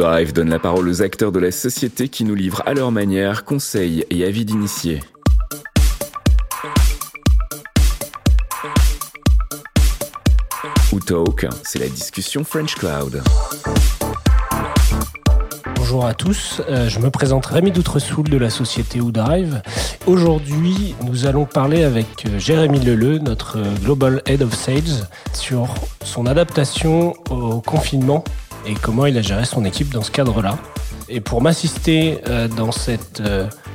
Drive donne la parole aux acteurs de la société qui nous livrent à leur manière conseils et avis d'initiés. Ou c'est la discussion French Cloud. Bonjour à tous, euh, je me présente Rémi Doutresoul de la société Drive. Aujourd'hui, nous allons parler avec euh, Jérémy Leleu, notre euh, Global Head of Sales, sur son adaptation au confinement et comment il a géré son équipe dans ce cadre-là. Et pour m'assister dans cette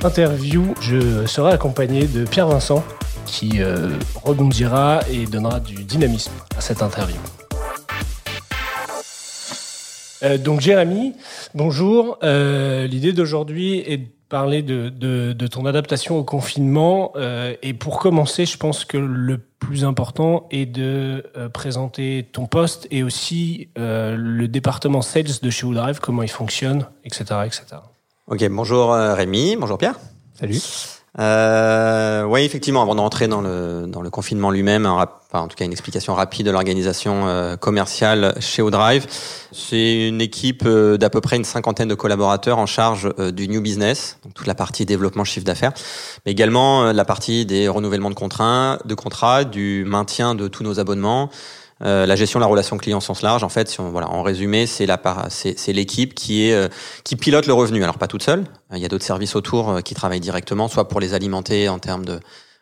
interview, je serai accompagné de Pierre Vincent qui rebondira et donnera du dynamisme à cette interview. Donc Jérémy, bonjour. L'idée d'aujourd'hui est de parler de, de, ton adaptation au confinement. et pour commencer, je pense que le plus important est de euh, présenter ton poste et aussi euh, le département sales de chez Woodrive, comment il fonctionne, etc. etc. Ok, bonjour euh, Rémi, bonjour Pierre. Salut. Euh, oui, effectivement, avant d'entrer dans le, dans le confinement lui-même, enfin, en tout cas une explication rapide de l'organisation euh, commerciale chez Odrive. C'est une équipe euh, d'à peu près une cinquantaine de collaborateurs en charge euh, du new business, donc toute la partie développement chiffre d'affaires, mais également la partie des renouvellements de contrats, de contrats, du maintien de tous nos abonnements, euh, la gestion de la relation client au sens large, en fait, si on, voilà, en résumé, c'est la c'est l'équipe qui est euh, qui pilote le revenu. Alors pas toute seule, il y a d'autres services autour euh, qui travaillent directement, soit pour les alimenter en termes de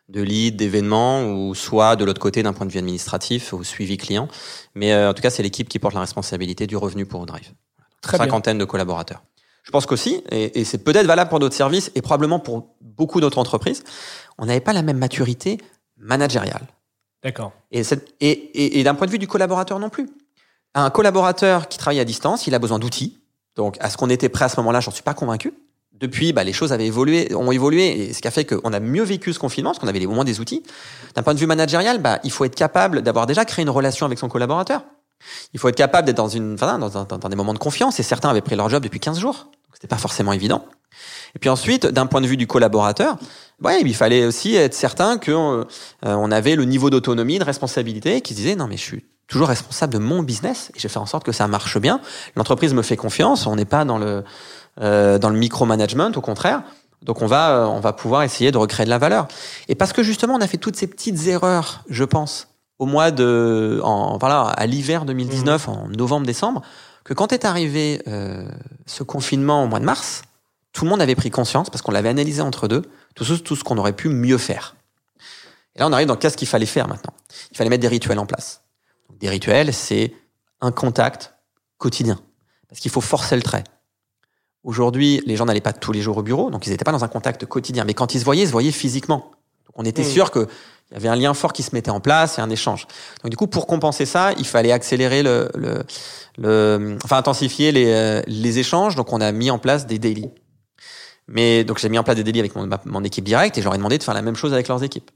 de leads, d'événements, ou soit de l'autre côté d'un point de vue administratif ou suivi client. Mais en tout cas, c'est l'équipe qui porte la responsabilité du revenu pour Drive. Très Cinquantaine de collaborateurs. Je pense qu'aussi, et, et c'est peut-être valable pour d'autres services et probablement pour beaucoup d'autres entreprises, on n'avait pas la même maturité managériale. D'accord. Et, d'un point de vue du collaborateur non plus. Un collaborateur qui travaille à distance, il a besoin d'outils. Donc, à ce qu'on était prêt à ce moment-là, j'en suis pas convaincu. Depuis, bah, les choses avaient évolué, ont évolué, et ce qui a fait qu'on a mieux vécu ce confinement, parce qu'on avait au moins des outils. D'un point de vue managérial, bah, il faut être capable d'avoir déjà créé une relation avec son collaborateur. Il faut être capable d'être dans une, enfin, dans, dans, dans, des moments de confiance, et certains avaient pris leur job depuis 15 jours. Donc, c'était pas forcément évident. Et puis ensuite, d'un point de vue du collaborateur, ouais, il fallait aussi être certain que euh, on avait le niveau d'autonomie, de responsabilité, qui se disait non mais je suis toujours responsable de mon business et je vais faire en sorte que ça marche bien. L'entreprise me fait confiance, on n'est pas dans le euh, dans le micromanagement, au contraire. Donc on va euh, on va pouvoir essayer de recréer de la valeur. Et parce que justement on a fait toutes ces petites erreurs, je pense, au mois de en voilà à l'hiver 2019, mmh. en novembre-décembre, que quand est arrivé euh, ce confinement au mois de mars, tout le monde avait pris conscience parce qu'on l'avait analysé entre deux tout ce, tout ce qu'on aurait pu mieux faire. Et là, on arrive dans qu'est-ce qu'il fallait faire maintenant. Il fallait mettre des rituels en place. des rituels, c'est un contact quotidien. Parce qu'il faut forcer le trait. Aujourd'hui, les gens n'allaient pas tous les jours au bureau, donc ils n'étaient pas dans un contact quotidien. Mais quand ils se voyaient, ils se voyaient physiquement. Donc on était mmh. sûr qu'il y avait un lien fort qui se mettait en place et un échange. Donc du coup, pour compenser ça, il fallait accélérer le, le, le enfin intensifier les, euh, les échanges. Donc on a mis en place des daily. Mais donc j'ai mis en place des délits avec mon, mon équipe directe et j'aurais demandé de faire la même chose avec leurs équipes.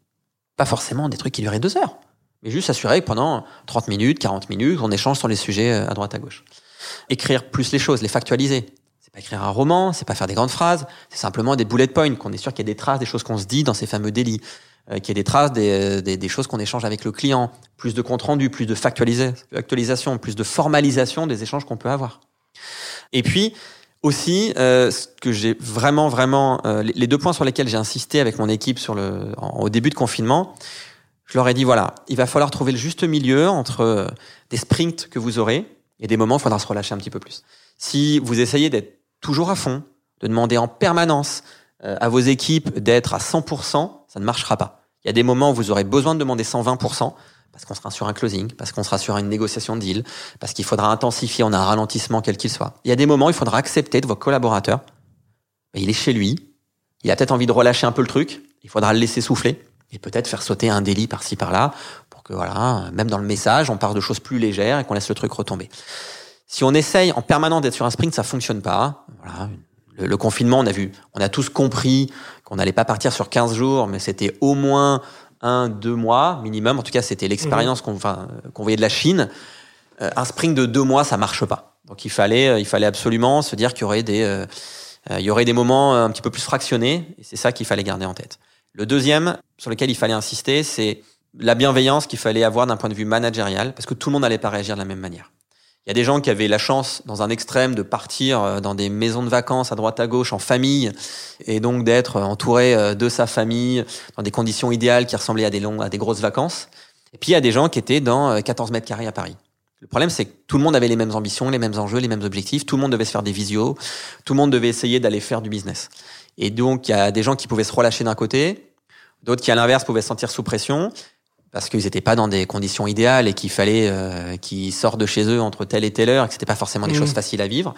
Pas forcément des trucs qui duraient deux heures, mais juste s'assurer que pendant 30 minutes, 40 minutes, on échange sur les sujets euh, à droite à gauche. Écrire plus les choses, les factualiser. C'est pas écrire un roman, c'est pas faire des grandes phrases, c'est simplement des bullet points, qu'on est sûr qu'il y a des traces des choses qu'on se dit dans ces fameux délits, euh, qu'il y a des traces des, euh, des, des, choses qu'on échange avec le client, plus de compte rendu, plus de factualisation, plus de formalisation des échanges qu'on peut avoir. Et puis, aussi, euh, ce que j'ai vraiment, vraiment, euh, les deux points sur lesquels j'ai insisté avec mon équipe sur le, au début de confinement, je leur ai dit voilà, il va falloir trouver le juste milieu entre euh, des sprints que vous aurez et des moments où il faudra se relâcher un petit peu plus. Si vous essayez d'être toujours à fond, de demander en permanence à vos équipes d'être à 100%, ça ne marchera pas. Il y a des moments où vous aurez besoin de demander 120%, parce qu'on sera sur un closing, parce qu'on sera sur une négociation de deal, parce qu'il faudra intensifier, on a un ralentissement quel qu'il soit. Il y a des moments il faudra accepter de vos collaborateurs. Ben, il est chez lui, il a peut-être envie de relâcher un peu le truc, il faudra le laisser souffler et peut-être faire sauter un délit par-ci par-là pour que voilà, même dans le message, on parle de choses plus légères et qu'on laisse le truc retomber. Si on essaye en permanence d'être sur un sprint, ça fonctionne pas. Voilà, le, le, confinement, on a vu, on a tous compris qu'on n'allait pas partir sur 15 jours, mais c'était au moins un, deux mois minimum. En tout cas, c'était l'expérience qu'on enfin, qu'on voyait de la Chine. Euh, un sprint de deux mois, ça marche pas. Donc il fallait, euh, il fallait absolument se dire qu'il y aurait des, euh, il y aurait des moments un petit peu plus fractionnés. Et c'est ça qu'il fallait garder en tête. Le deuxième, sur lequel il fallait insister, c'est la bienveillance qu'il fallait avoir d'un point de vue managérial, parce que tout le monde n'allait pas réagir de la même manière. Il y a des gens qui avaient la chance, dans un extrême, de partir euh, dans des maisons de vacances à droite à gauche en famille, et donc d'être entouré euh, de sa famille dans des conditions idéales qui ressemblaient à des longs, à des grosses vacances. Et puis il y a des gens qui étaient dans 14 mètres carrés à Paris. Le problème, c'est que tout le monde avait les mêmes ambitions, les mêmes enjeux, les mêmes objectifs. Tout le monde devait se faire des visios. Tout le monde devait essayer d'aller faire du business. Et donc, il y a des gens qui pouvaient se relâcher d'un côté, d'autres qui, à l'inverse, pouvaient se sentir sous pression parce qu'ils n'étaient pas dans des conditions idéales et qu'il fallait euh, qu'ils sortent de chez eux entre telle et telle heure et que c'était pas forcément des mmh. choses faciles à vivre.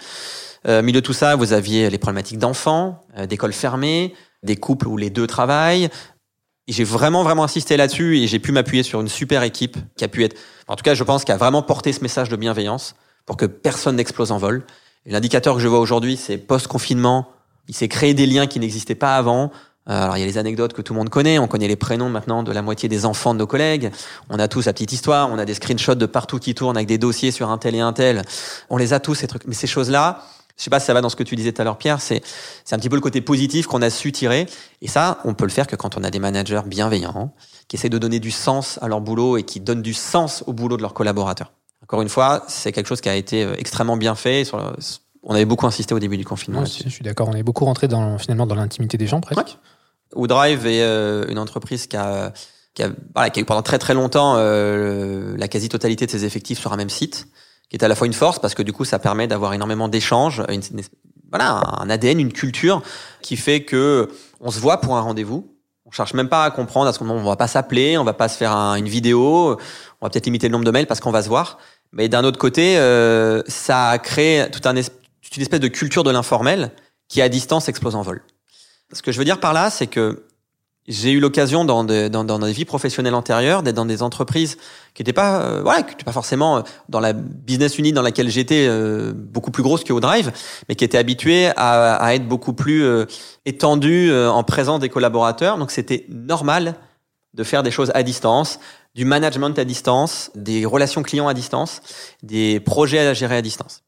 Euh, milieu de tout ça, vous aviez les problématiques d'enfants, euh, d'écoles fermées, des couples où les deux travaillent. J'ai vraiment vraiment insisté là-dessus et j'ai pu m'appuyer sur une super équipe qui a pu être, en tout cas, je pense, qui a vraiment porté ce message de bienveillance pour que personne n'explose en vol. L'indicateur que je vois aujourd'hui, c'est post-confinement. Il s'est créé des liens qui n'existaient pas avant. Euh, alors il y a les anecdotes que tout le monde connaît, on connaît les prénoms maintenant de la moitié des enfants de nos collègues, on a tous la petite histoire, on a des screenshots de partout qui tournent avec des dossiers sur un tel et un tel, on les a tous ces trucs. Mais ces choses-là, je sais pas si ça va dans ce que tu disais tout à l'heure Pierre, c'est c'est un petit peu le côté positif qu'on a su tirer et ça on peut le faire que quand on a des managers bienveillants qui essaient de donner du sens à leur boulot et qui donnent du sens au boulot de leurs collaborateurs. Encore une fois, c'est quelque chose qui a été euh, extrêmement bien fait sur on avait beaucoup insisté au début du confinement. je suis d'accord. On est beaucoup rentré dans, finalement dans l'intimité des gens presque. Woodrive est euh, une entreprise qui a, qui a, voilà, qui a eu pendant très très longtemps euh, la quasi-totalité de ses effectifs sur un même site, qui est à la fois une force parce que du coup ça permet d'avoir énormément d'échanges, une, voilà, un ADN, une culture qui fait que on se voit pour un rendez-vous. On cherche même pas à comprendre à ce moment on va pas s'appeler, on va pas se faire une vidéo, on va peut-être limiter le nombre de mails parce qu'on va se voir. Mais d'un autre côté, euh, ça a créé tout un toute une espèce de culture de l'informel qui à distance explose en vol. Ce que je veux dire par là, c'est que j'ai eu l'occasion dans, dans, dans des vies professionnelles antérieures d'être dans des entreprises qui n'étaient pas, euh, voilà, qui pas forcément euh, dans la business unit dans laquelle j'étais euh, beaucoup plus grosse que au Drive, mais qui étaient habituées à, à être beaucoup plus euh, étendues en présence des collaborateurs. Donc c'était normal de faire des choses à distance, du management à distance, des relations clients à distance, des projets à gérer à distance.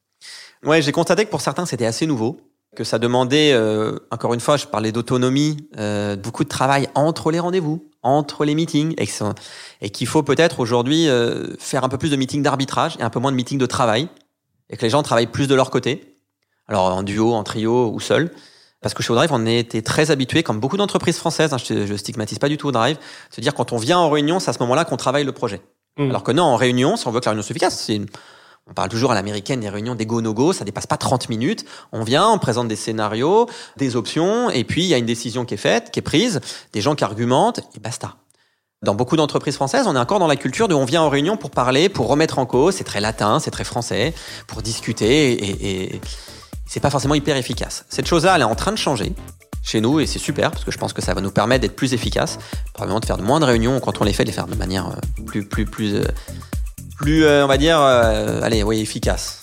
Ouais, j'ai constaté que pour certains c'était assez nouveau que ça demandait, euh, encore une fois, je parlais d'autonomie, euh, beaucoup de travail entre les rendez-vous, entre les meetings, et, qu'il faut peut-être aujourd'hui euh, faire un peu plus de meetings d'arbitrage et un peu moins de meetings de travail, et que les gens travaillent plus de leur côté, alors en duo, en trio ou seul. Parce que chez Drive, on était très habitué, comme beaucoup d'entreprises françaises, hein, je, je stigmatise pas du tout Drive, se dire quand on vient en réunion, c'est à ce moment-là qu'on travaille le projet. Mmh. Alors que non, en réunion, si on veut que la réunion soit efficace, c'est on parle toujours à l'américaine des réunions des go-no-go, ça dépasse pas 30 minutes. On vient, on présente des scénarios, des options, et puis il y a une décision qui est faite, qui est prise, des gens qui argumentent, et basta. Dans beaucoup d'entreprises françaises, on est encore dans la culture de on vient en réunion pour parler, pour remettre en cause, c'est très latin, c'est très français, pour discuter, et, c'est pas forcément hyper efficace. Cette chose-là, elle est en train de changer chez nous et c'est super parce que je pense que ça va nous permettre d'être plus efficace, probablement de faire de moins de réunions quand on les fait, de les faire de manière euh, plus plus plus euh, plus, euh, on va dire, euh, allez, oui, efficace.